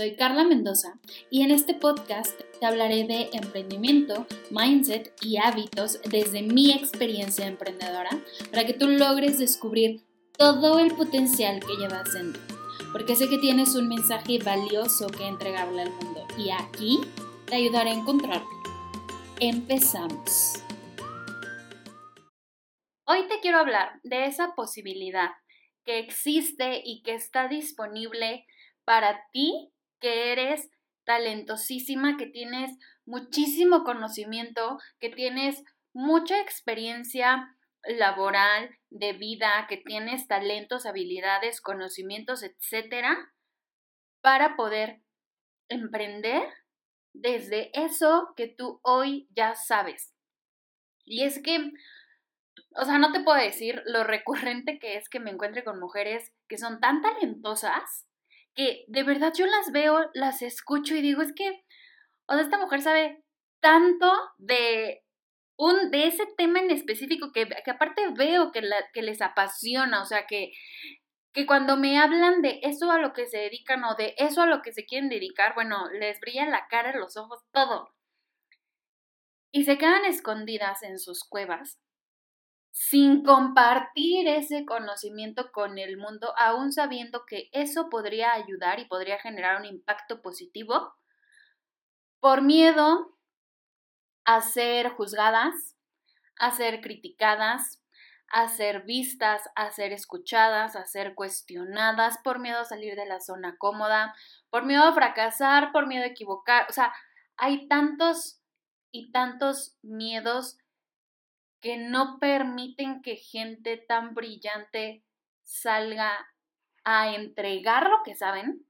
Soy Carla Mendoza y en este podcast te hablaré de emprendimiento, mindset y hábitos desde mi experiencia emprendedora para que tú logres descubrir todo el potencial que llevas dentro. Porque sé que tienes un mensaje valioso que entregarle al mundo y aquí te ayudaré a encontrarlo. Empezamos. Hoy te quiero hablar de esa posibilidad que existe y que está disponible para ti, que eres talentosísima, que tienes muchísimo conocimiento, que tienes mucha experiencia laboral, de vida, que tienes talentos, habilidades, conocimientos, etcétera, para poder emprender desde eso que tú hoy ya sabes. Y es que o sea, no te puedo decir lo recurrente que es que me encuentre con mujeres que son tan talentosas que de verdad yo las veo, las escucho y digo, es que, o sea, esta mujer sabe tanto de un, de ese tema en específico que, que aparte veo que, la, que les apasiona, o sea, que, que cuando me hablan de eso a lo que se dedican o de eso a lo que se quieren dedicar, bueno, les brilla la cara, los ojos, todo. Y se quedan escondidas en sus cuevas sin compartir ese conocimiento con el mundo, aún sabiendo que eso podría ayudar y podría generar un impacto positivo, por miedo a ser juzgadas, a ser criticadas, a ser vistas, a ser escuchadas, a ser cuestionadas, por miedo a salir de la zona cómoda, por miedo a fracasar, por miedo a equivocar. O sea, hay tantos y tantos miedos que no permiten que gente tan brillante salga a entregar lo que saben,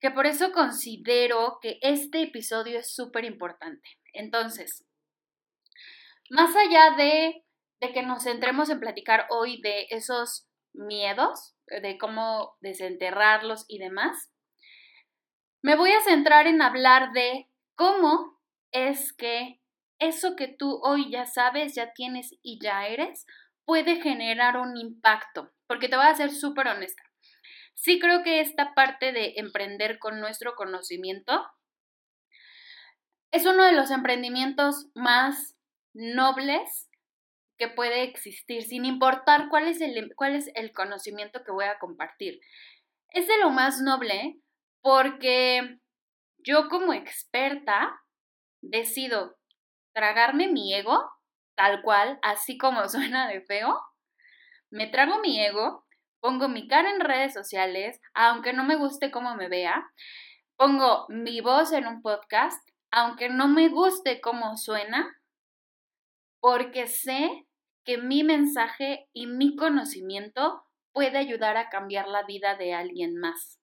que por eso considero que este episodio es súper importante. Entonces, más allá de, de, que nos centremos en platicar hoy de esos miedos, de cómo desenterrarlos y demás, me voy a centrar en hablar de cómo es que eso que tú hoy ya sabes, ya tienes y ya eres, puede generar un impacto. Porque te voy a ser súper honesta. Sí creo que esta parte de emprender con nuestro conocimiento es uno de los emprendimientos más nobles que puede existir, sin importar cuál es el, cuál es el conocimiento que voy a compartir. Es de lo más noble porque yo como experta decido tragarme mi ego, tal cual, así como suena de feo. Me trago mi ego, pongo mi cara en redes sociales, aunque no me guste cómo me vea. Pongo mi voz en un podcast, aunque no me guste cómo suena, porque sé que mi mensaje y mi conocimiento puede ayudar a cambiar la vida de alguien más.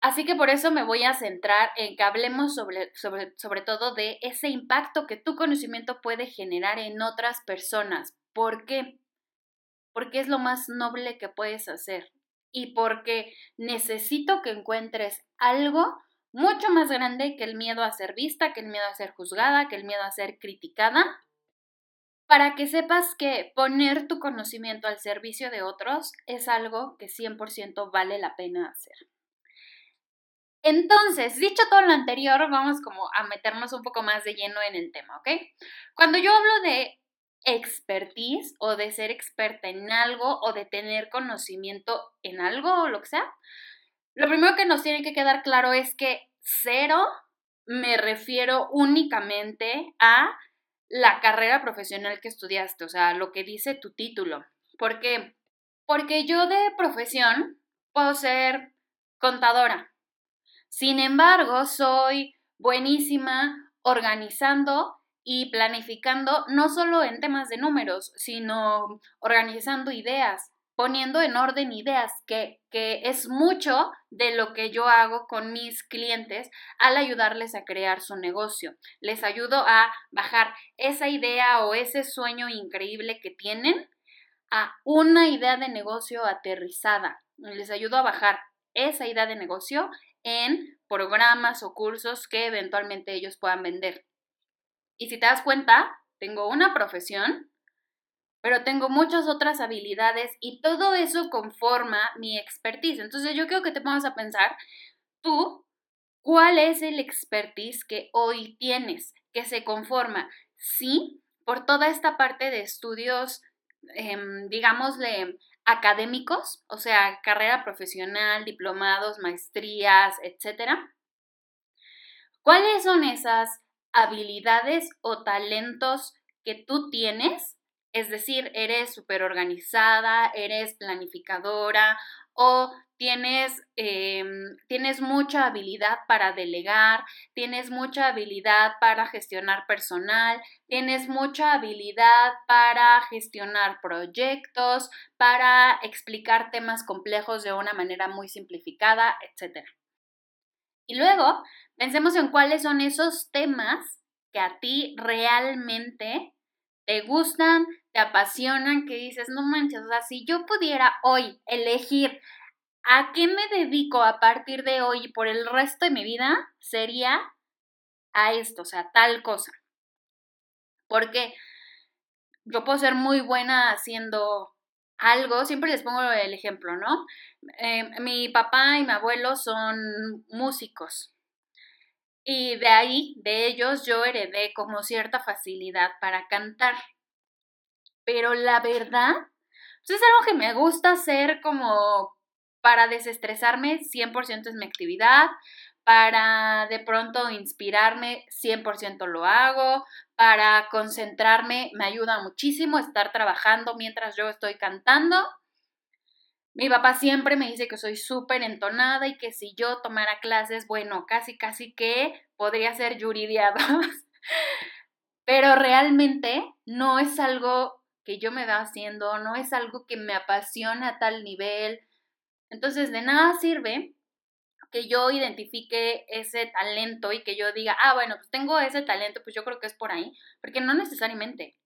Así que por eso me voy a centrar en que hablemos sobre, sobre, todo de ese impacto que tu conocimiento puede generar en otras personas. ¿Por qué? Porque es lo más noble que puedes hacer y porque necesito que encuentres algo mucho más grande que el miedo a ser vista, que el miedo a ser juzgada, que el miedo a ser criticada, para que sepas que poner tu conocimiento al servicio de otros es algo que 100% vale la pena hacer. Entonces, dicho todo lo anterior, vamos como a meternos un poco más de lleno en el tema, ¿ok? Cuando yo hablo de expertise o de ser experta en algo o de tener conocimiento en algo o lo que sea, lo primero que nos tiene que quedar claro es que cero me refiero únicamente a la carrera profesional que estudiaste, o sea, lo que dice tu título. ¿Por qué? Porque yo de profesión puedo ser contadora, sin embargo, soy buenísima organizando y planificando no solo en temas de números, sino organizando ideas, poniendo en orden ideas, que, que, es mucho de lo que yo hago con mis clientes al ayudarles a crear su negocio. Les ayudo a bajar esa idea o ese sueño increíble que tienen a una idea de negocio aterrizada. Les ayudo a bajar esa idea de negocio en programas o cursos que eventualmente ellos puedan vender. Y si te das cuenta, tengo una profesión pero tengo muchas otras habilidades y todo eso conforma mi expertise. Entonces yo creo que te pongas a pensar, tú, ¿cuál es el expertise que hoy tienes, que se conforma? Sí, por toda esta parte de estudios, eh, digámosle, académicos, o sea, carrera profesional, diplomados, maestrías, etcétera. ¿Cuáles son esas habilidades o talentos que tú tienes es decir, eres súper organizada, eres planificadora o tienes, em, tienes mucha habilidad para delegar, tienes mucha habilidad para gestionar personal, tienes mucha habilidad para gestionar proyectos, para explicar temas complejos de una manera muy simplificada, etc. Y luego, pensemos en cuáles son esos temas que a ti realmente te gustan, te apasionan, que dices, no manches, o sea, si yo pudiera hoy elegir a qué me dedico a partir de hoy y por el resto de mi vida, sería a esto, o sea, tal cosa. Porque yo puedo ser muy buena haciendo algo, siempre les pongo el ejemplo, ¿no? Eh, mi papá y mi abuelo son músicos. Y de ahí, de ellos, yo heredé como cierta facilidad para cantar. Pero la verdad, pues es algo que me gusta hacer como para desestresarme, 100% es mi actividad, para de pronto inspirarme, 100% lo hago, para concentrarme, me ayuda muchísimo estar trabajando mientras yo estoy cantando. Mi papá siempre me dice que soy súper entonada y que si yo tomara clases, bueno, casi, casi que podría ser Yuridia Pero realmente no es algo que yo me va haciendo, no es algo que me apasiona a tal nivel. Entonces, de nada sirve que yo identifique ese talento y que yo diga, ah, bueno, pues tengo ese talento, pues yo creo que es por ahí, porque no necesariamente,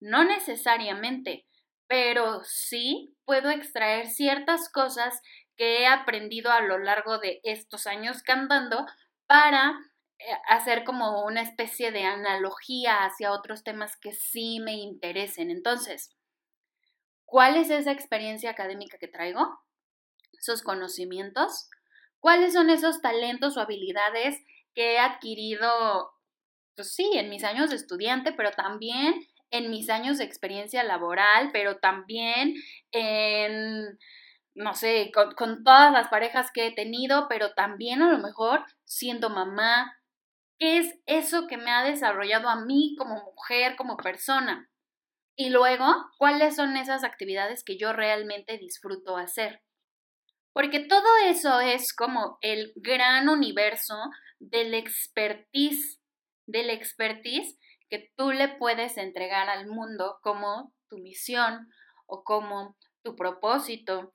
no necesariamente, pero sí puedo extraer ciertas cosas que he aprendido a lo largo de estos años cantando para eh, hacer como una especie de analogía hacia otros temas que sí me interesen. Entonces, ¿cuál es esa experiencia académica que traigo? Esos conocimientos. ¿Cuáles son esos talentos o habilidades que he adquirido, pues sí, en mis años de estudiante, pero también en mis años de experiencia laboral, pero también en, no sé, con, todas las parejas que he tenido, pero también a lo mejor siendo mamá, ¿Qué es eso que me ha desarrollado a mí como mujer, como persona? Y luego, ¿cuáles son esas actividades que yo realmente disfruto hacer? Porque todo eso es como el gran universo del expertise, del expertise que tú le puedes entregar al mundo como tu misión o como tu propósito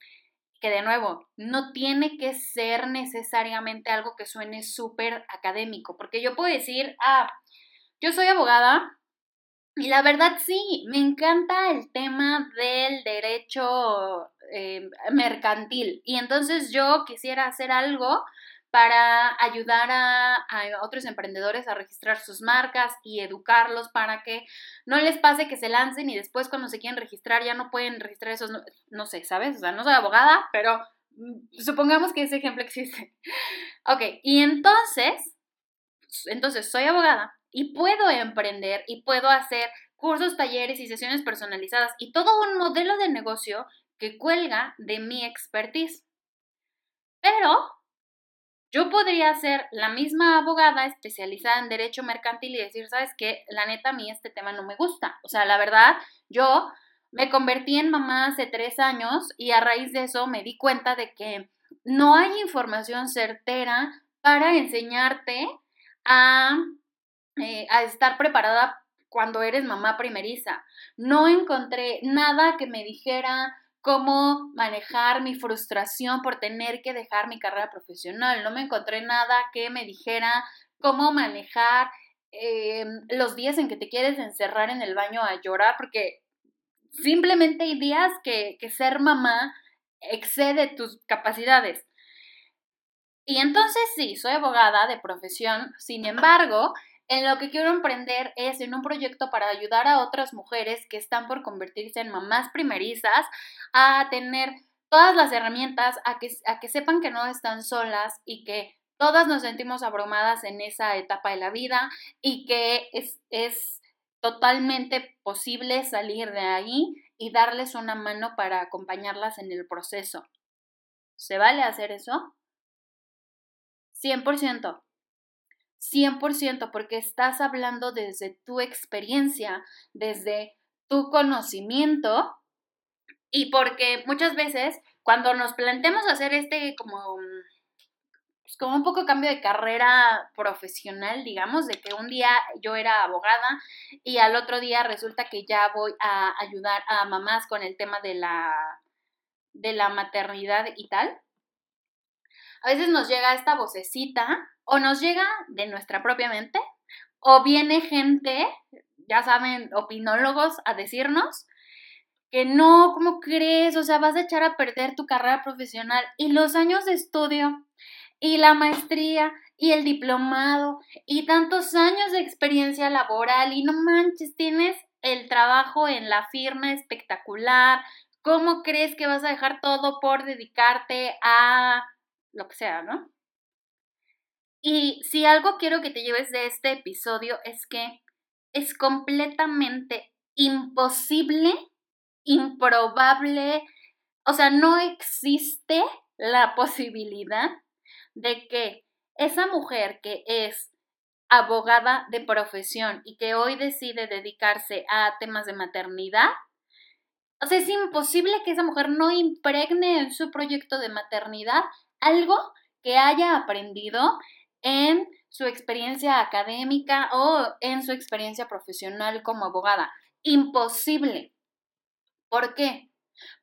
que de nuevo, no tiene que ser necesariamente algo que suene súper académico, porque yo puedo decir, ah, yo soy abogada y la verdad sí, me encanta el tema del derecho eh, mercantil y entonces yo quisiera hacer algo para ayudar a, otros emprendedores a registrar sus marcas y educarlos para que no les pase que se lancen y después cuando se quieren registrar ya no pueden registrar esos, no, sé, ¿sabes? O sea, no soy abogada, pero mm, supongamos que ese ejemplo existe. ok, y entonces, entonces soy abogada y puedo emprender y puedo hacer cursos, talleres y sesiones personalizadas y todo un modelo de negocio que cuelga de mi expertise. Pero yo podría ser la misma abogada especializada en derecho mercantil y decir, ¿sabes qué? La neta, a mí este tema no me gusta. O sea, la verdad, yo me convertí en mamá hace tres años y a raíz de eso me di cuenta de que no hay información certera para enseñarte a, eh, a estar preparada cuando eres mamá primeriza. No encontré nada que me dijera cómo manejar mi frustración por tener que dejar mi carrera profesional. No me encontré nada que me dijera cómo manejar em, los días en que te quieres encerrar en el baño a llorar, porque simplemente hay días que, que ser mamá excede tus capacidades. Y entonces sí, soy abogada de profesión, sin embargo, en lo que quiero emprender es en un proyecto para ayudar a otras mujeres que están por convertirse en mamás primerizas a tener todas las herramientas, a que, a que sepan que no están solas y que todas nos sentimos abrumadas en esa etapa de la vida y que es, es totalmente posible salir de ahí y darles una mano para acompañarlas en el proceso. ¿Se vale hacer eso? 100%. 100% porque estás hablando desde tu experiencia, desde tu conocimiento y porque muchas veces cuando nos planteamos hacer este como pues como un poco cambio de carrera profesional, digamos, de que un día yo era abogada y al otro día resulta que ya voy a ayudar a mamás con el tema de la de la maternidad y tal. A veces nos llega esta vocecita o nos llega de nuestra propia mente o viene gente, ya saben, opinólogos a decirnos que no, ¿cómo crees? O sea, vas a echar a perder tu carrera profesional y los años de estudio y la maestría y el diplomado y tantos años de experiencia laboral y no manches, tienes el trabajo en la firma espectacular. ¿Cómo crees que vas a dejar todo por dedicarte a lo que sea, no? Y si algo quiero que te lleves de este episodio es que es completamente imposible, improbable, o sea, no existe la posibilidad de que esa mujer que es abogada de profesión y que hoy decide dedicarse a temas de maternidad, o sea, es imposible que esa mujer no impregne en su proyecto de maternidad algo que haya aprendido en su experiencia académica o en su experiencia profesional como abogada. Imposible. ¿Por qué?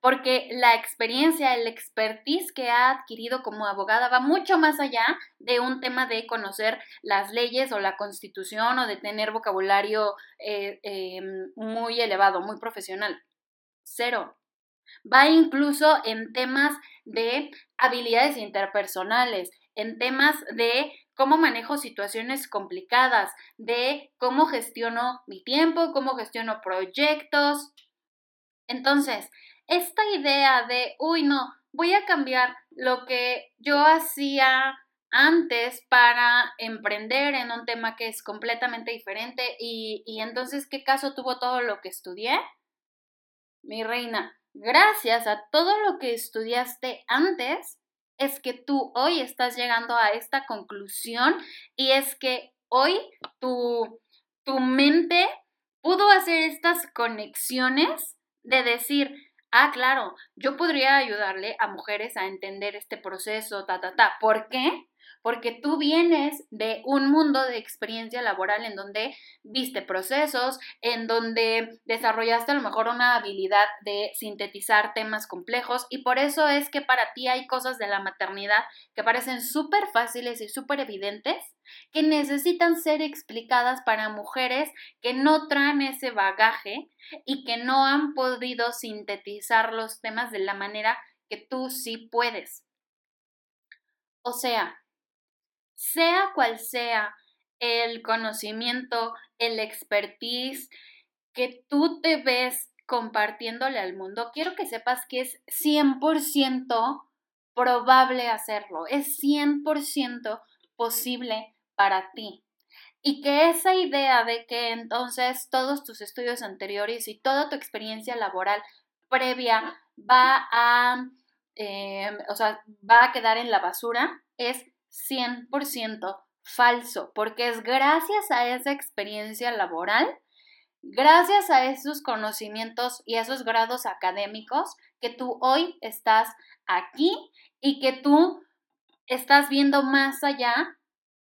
Porque la experiencia, el expertise que ha adquirido como abogada va mucho más allá de un tema de conocer las leyes o la constitución o de tener vocabulario eh, em, muy elevado, muy profesional. Cero. Va incluso en temas de habilidades interpersonales, en temas de cómo manejo situaciones complicadas, de cómo gestiono mi tiempo, cómo gestiono proyectos. Entonces, esta idea de, uy, no, voy a cambiar lo que yo hacía antes para emprender en un tema que es completamente diferente y, y entonces, ¿qué caso tuvo todo lo que estudié? Mi reina, gracias a todo lo que estudiaste antes, es que tú hoy estás llegando a esta conclusión y es que hoy tu, tu mente pudo hacer estas conexiones de decir, ah, claro, yo podría ayudarle a mujeres a entender este proceso, ta, ta, ta. ¿Por qué? Porque tú vienes de un mundo de experiencia laboral en donde viste procesos, en donde desarrollaste a lo mejor una habilidad de sintetizar temas complejos y por eso es que para ti hay cosas de la maternidad que parecen súper fáciles y súper evidentes que necesitan ser explicadas para mujeres que no traen ese bagaje y que no han podido sintetizar los temas de la manera que tú sí puedes. O sea, sea cual sea el conocimiento, el expertise que tú te ves compartiéndole al mundo, quiero que sepas que es 100% probable hacerlo, es 100% posible para ti. Y que esa idea de que entonces todos tus estudios anteriores y toda tu experiencia laboral previa va a, eh, o sea, va a quedar en la basura es 100% falso, porque es gracias a esa experiencia laboral, gracias a esos conocimientos y esos grados académicos que tú hoy estás aquí y que tú estás viendo más allá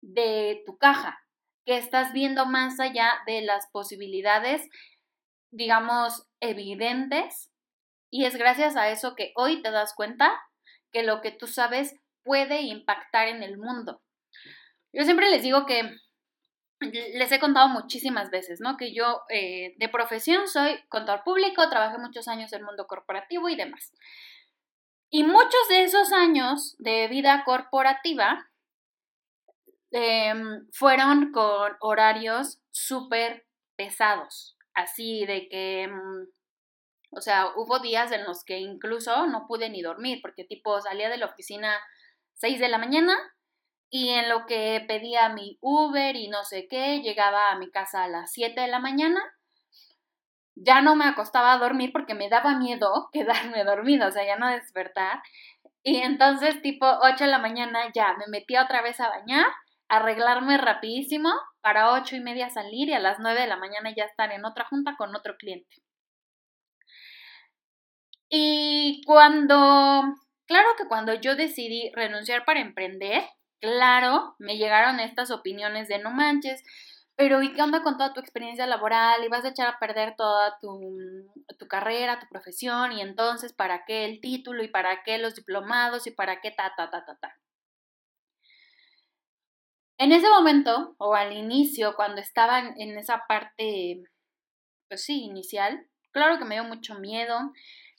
de tu caja, que estás viendo más allá de las posibilidades, digamos, evidentes. Y es gracias a eso que hoy te das cuenta que lo que tú sabes puede impactar en el mundo. Yo siempre les digo que les he contado muchísimas veces, ¿no? Que yo eh, de profesión soy contador público, trabajé muchos años en el mundo corporativo y demás. Y muchos de esos años de vida corporativa em, fueron con horarios súper pesados, así de que, mm, o sea, hubo días en los que incluso no pude ni dormir, porque tipo salía de la oficina 6 de la mañana y en lo que pedía mi Uber y no sé qué, llegaba a mi casa a las 7 de la mañana. Ya no me acostaba a dormir porque me daba miedo quedarme dormida, o sea, ya no despertar. Y entonces, tipo 8 de la mañana, ya me metía otra vez a bañar, arreglarme rapidísimo para 8 y media salir y a las 9 de la mañana ya estar en otra junta con otro cliente. Y cuando, claro que cuando yo decidí renunciar para emprender, claro, me llegaron estas opiniones de no manches, pero ¿y qué onda con toda tu experiencia laboral? Y vas a echar a perder toda tu, tu, carrera, tu profesión, y entonces, ¿para qué el título? ¿Y para qué los diplomados? ¿Y para qué ta, ta, ta, ta, ta? En ese momento, o al inicio, cuando estaba en esa parte, pues sí, inicial, claro que me dio mucho miedo,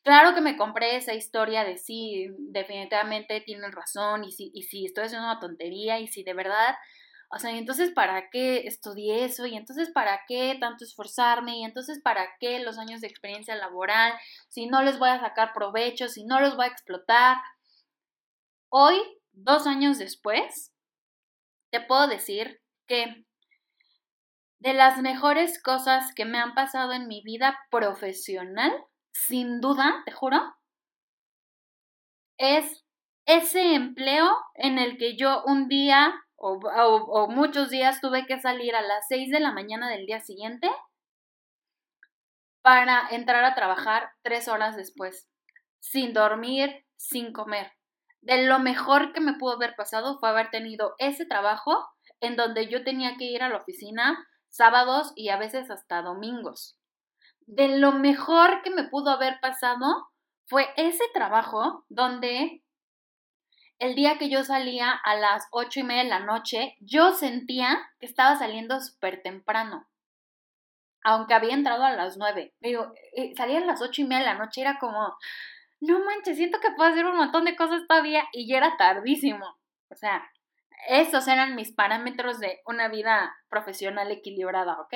Claro que me compré esa historia de sí, definitivamente tienen razón y si, y si estoy haciendo una tontería y si de verdad, o sea, y entonces para qué estudié eso y entonces para qué tanto esforzarme y entonces para qué los años de experiencia laboral si no les voy a sacar provecho, si no los voy a explotar. Hoy, dos años después, te puedo decir que de las mejores cosas que me han pasado en mi vida profesional sin duda, te juro, es ese empleo en el que yo un día o, muchos días tuve que salir a las 6 de la mañana del día siguiente para entrar a trabajar tres horas después, sin dormir, sin comer. De lo mejor que me pudo haber pasado fue haber tenido ese trabajo en donde yo tenía que ir a la oficina sábados y a veces hasta domingos de lo mejor que me pudo haber pasado fue ese trabajo donde el día que yo salía a las ocho y media de la noche, yo sentía que estaba saliendo súper temprano. Aunque había entrado a las nueve. Pero eh, salía a las ocho y media de la noche, era como, no manches, siento que puedo hacer un montón de cosas todavía y ya era tardísimo. O sea, esos eran mis parámetros de una vida profesional equilibrada, ¿ok?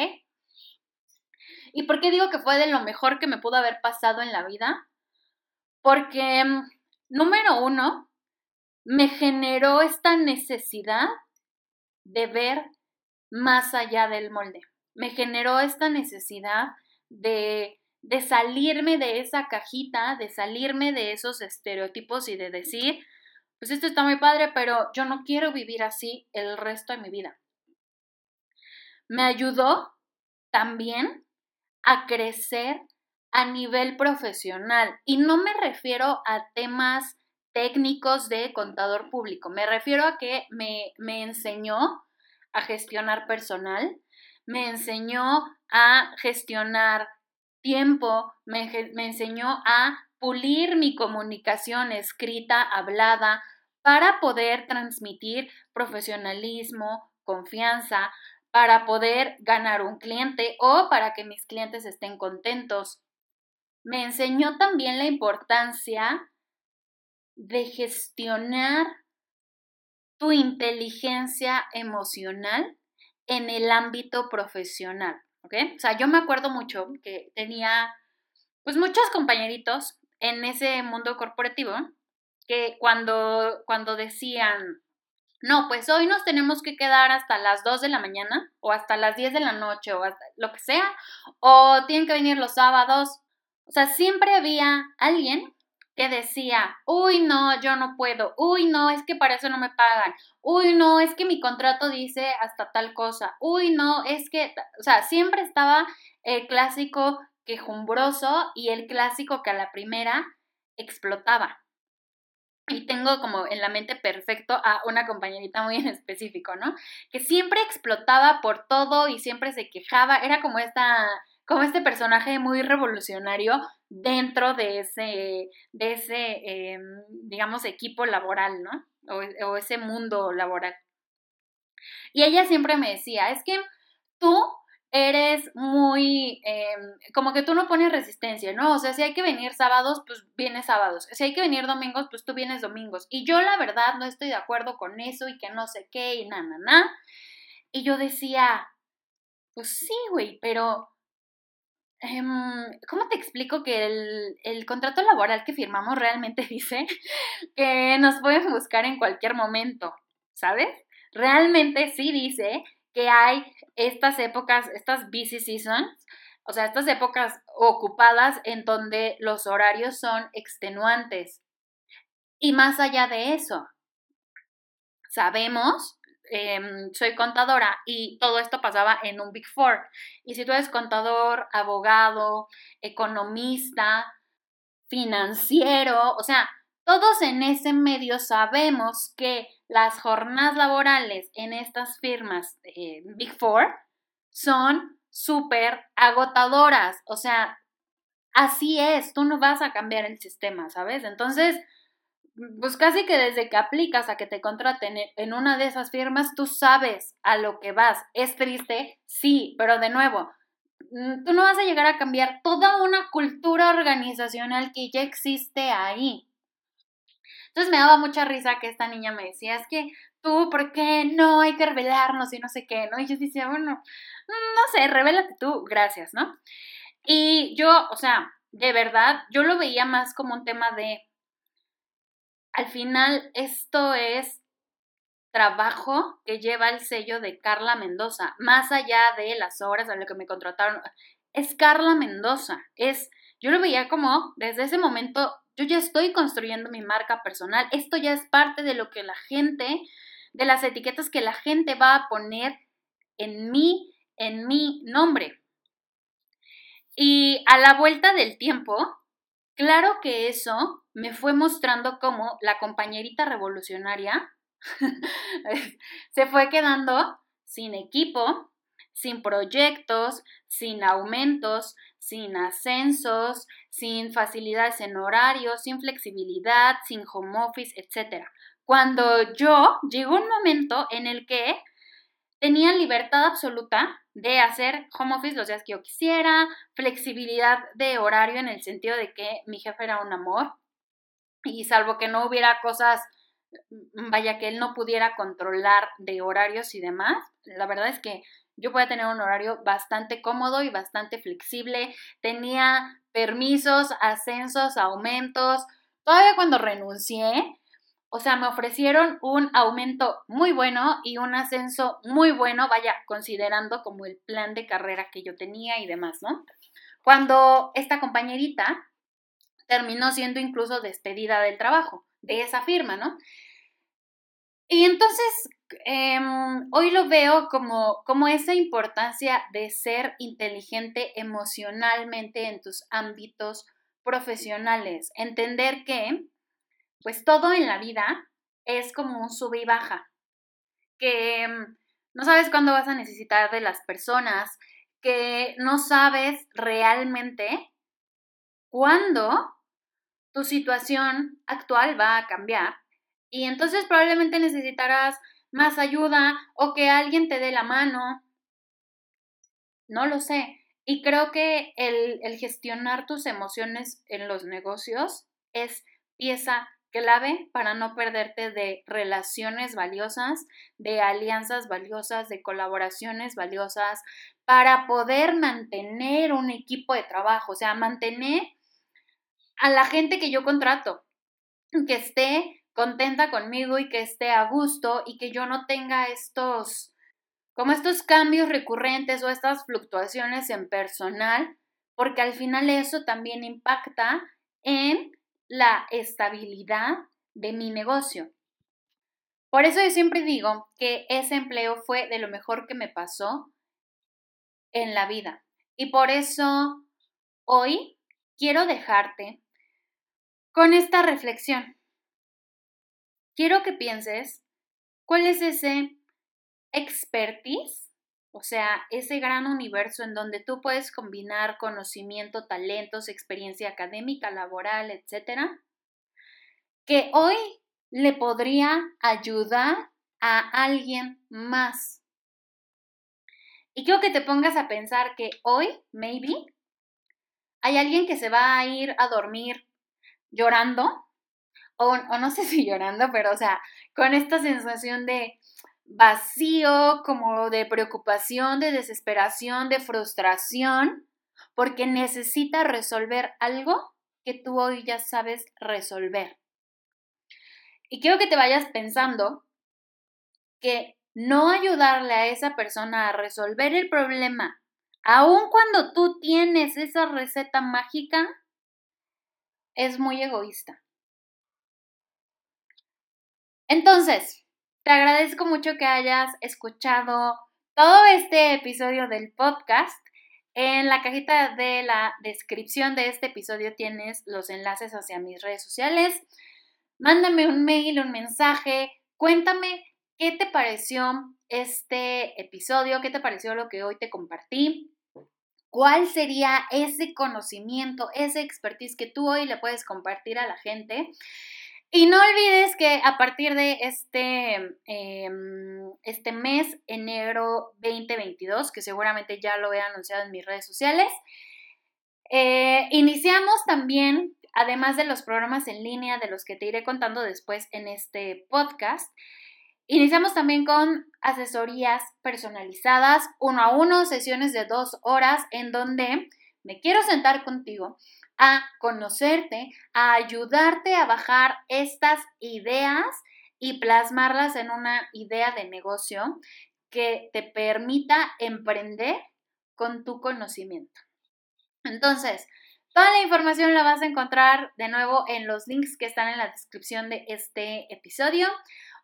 ¿Y por qué digo que fue de lo mejor que me pudo haber pasado en la vida? Porque, mm, número uno, me generó esta necesidad de ver más allá del molde. Me generó esta necesidad de, de salirme de esa cajita, de salirme de esos estereotipos y de decir, pues esto está muy padre, pero yo no quiero vivir así el resto de mi vida. Me ayudó también a crecer a nivel profesional. Y no me refiero a temas técnicos de contador público, me refiero a que me, me enseñó a gestionar personal, me enseñó a gestionar tiempo, me, me enseñó a pulir mi comunicación escrita, hablada, para poder transmitir profesionalismo, confianza, para poder ganar un cliente o para que mis clientes estén contentos. Me enseñó también la importancia de gestionar tu inteligencia emocional en el ámbito profesional, ¿ok? O sea, yo me acuerdo mucho que tenía pues muchos compañeritos en ese mundo corporativo que cuando, cuando decían, no, pues hoy nos tenemos que quedar hasta las 2 de la mañana o hasta las 10 de la noche o hasta lo que sea, o tienen que venir los sábados. O sea, siempre había alguien que decía, uy, no, yo no puedo, uy, no, es que para eso no me pagan, uy, no, es que mi contrato dice hasta tal cosa, uy, no, es que, o sea, siempre estaba el clásico quejumbroso y el clásico que a la primera explotaba y tengo como en la mente perfecto a una compañerita muy en específico, ¿no? Que siempre explotaba por todo y siempre se quejaba, era como esta como este personaje muy revolucionario dentro de ese, de ese em, digamos, equipo laboral, ¿no? O, o ese mundo laboral. Y ella siempre me decía, es que tú eres muy, em, como que tú no pones resistencia, ¿no? O sea, si hay que venir sábados, pues vienes sábados. Si hay que venir domingos, pues tú vienes domingos. Y yo la verdad no estoy de acuerdo con eso y que no sé qué y na, na, na. Y yo decía, pues sí, güey, pero em, ¿cómo te explico que el, el, contrato laboral que firmamos realmente dice que nos pueden buscar en cualquier momento, ¿sabes? Realmente sí dice que hay estas épocas, estas busy seasons, o sea, estas épocas ocupadas en donde los horarios son extenuantes. Y más allá de eso, sabemos, em, soy contadora y todo esto pasaba en un Big Four. Y si tú eres contador, abogado, economista, financiero, o sea, todos en ese medio sabemos que las jornadas laborales en estas firmas eh, Big Four son súper agotadoras. O sea, así es, tú no vas a cambiar el sistema, ¿sabes? Entonces, pues casi que desde que aplicas a que te contraten en una de esas firmas, tú sabes a lo que vas. Es triste, sí, pero de nuevo, mm, tú no vas a llegar a cambiar toda una cultura organizacional que ya existe ahí. Entonces me daba mucha risa que esta niña me decía, es que tú, ¿por qué no hay que revelarnos y no sé qué, ¿no? Y yo decía, bueno, no sé, revélate tú, gracias, ¿no? Y yo, o sea, de verdad, yo lo veía más como un tema de, al final, esto es trabajo que lleva el sello de Carla Mendoza, más allá de las horas a lo que me contrataron, es Carla Mendoza, es, yo lo veía como, desde ese momento, yo ya estoy construyendo mi marca personal. Esto ya es parte de lo que la gente, de las etiquetas que la gente va a poner en mí, en mi nombre. Y a la vuelta del tiempo, claro que eso me fue mostrando cómo la compañerita revolucionaria se fue quedando sin equipo, sin proyectos, sin aumentos, sin ascensos, sin facilidades en horario, sin flexibilidad, sin home office, etc. Cuando yo llegó un momento en el que tenía libertad absoluta de hacer home office los días que yo quisiera, flexibilidad de horario en el sentido de que mi jefe era un amor y salvo que no hubiera cosas, vaya que él no pudiera controlar de horarios y demás, la verdad es que yo podía tener un horario bastante cómodo y bastante flexible. Tenía permisos, ascensos, aumentos. Todavía cuando renuncié, o sea, me ofrecieron un aumento muy bueno y un ascenso muy bueno, vaya, considerando como el plan de carrera que yo tenía y demás, ¿no? Cuando esta compañerita terminó siendo incluso despedida del trabajo de esa firma, ¿no? Y entonces Em, hoy lo veo como, como esa importancia de ser inteligente emocionalmente en tus ámbitos profesionales. Entender que, pues todo en la vida es como un sube y baja. Que em, no sabes cuándo vas a necesitar de las personas, que no sabes realmente cuándo tu situación actual va a cambiar. Y entonces probablemente necesitarás más ayuda o que alguien te dé la mano. No lo sé. Y creo que el, gestionar tus emociones en los negocios es pieza clave para no perderte de relaciones valiosas, de alianzas valiosas, de colaboraciones valiosas, para poder mantener un equipo de trabajo, o sea, mantener a la gente que yo contrato, que esté contenta conmigo y que esté a gusto y que yo no tenga estos, como estos cambios recurrentes o estas fluctuaciones en personal, porque al final eso también impacta en la estabilidad de mi negocio. Por eso yo siempre digo que ese empleo fue de lo mejor que me pasó en la vida. Y por eso hoy quiero dejarte con esta reflexión quiero que pienses cuál es ese expertise, o sea, ese gran universo en donde tú puedes combinar conocimiento, talentos, experiencia académica, laboral, etcétera, que hoy le podría ayudar a alguien más. Y quiero que te pongas a pensar que hoy, maybe, hay alguien que se va a ir a dormir llorando, o, no sé si llorando, pero o sea, con esta sensación de vacío, como de preocupación, de desesperación, de frustración, porque necesita resolver algo que tú hoy ya sabes resolver. Y quiero que te vayas pensando que no ayudarle a esa persona a resolver el problema, aun cuando tú tienes esa receta mágica, es muy egoísta. Entonces, te agradezco mucho que hayas escuchado todo este episodio del podcast. En la cajita de la descripción de este episodio tienes los enlaces hacia mis redes sociales. Mándame un mail, un mensaje, cuéntame qué te pareció este episodio, qué te pareció lo que hoy te compartí. ¿Cuál sería ese conocimiento, ese expertise que tú hoy le puedes compartir a la gente? Y no olvides que a partir de este, em, este mes, enero 2022, que seguramente ya lo he anunciado en mis redes sociales, eh, iniciamos también, además de los programas en línea de los que te iré contando después en este podcast, Iniciamos también con asesorías personalizadas, uno a uno, sesiones de dos horas en donde me quiero sentar contigo a conocerte, a ayudarte a bajar estas ideas y plasmarlas en una idea de negocio que te permita emprender con tu conocimiento. Entonces, toda la información la vas a encontrar de nuevo en los links que están en la descripción de este episodio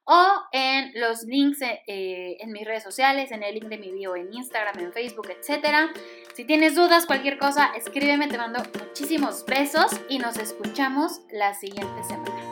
o en los links eh, en mis redes sociales, en el link de mi bio en Instagram, en Facebook, etc. Si tienes dudas, cualquier cosa, escríbeme, te mando muchísimos besos y nos escuchamos la siguiente semana.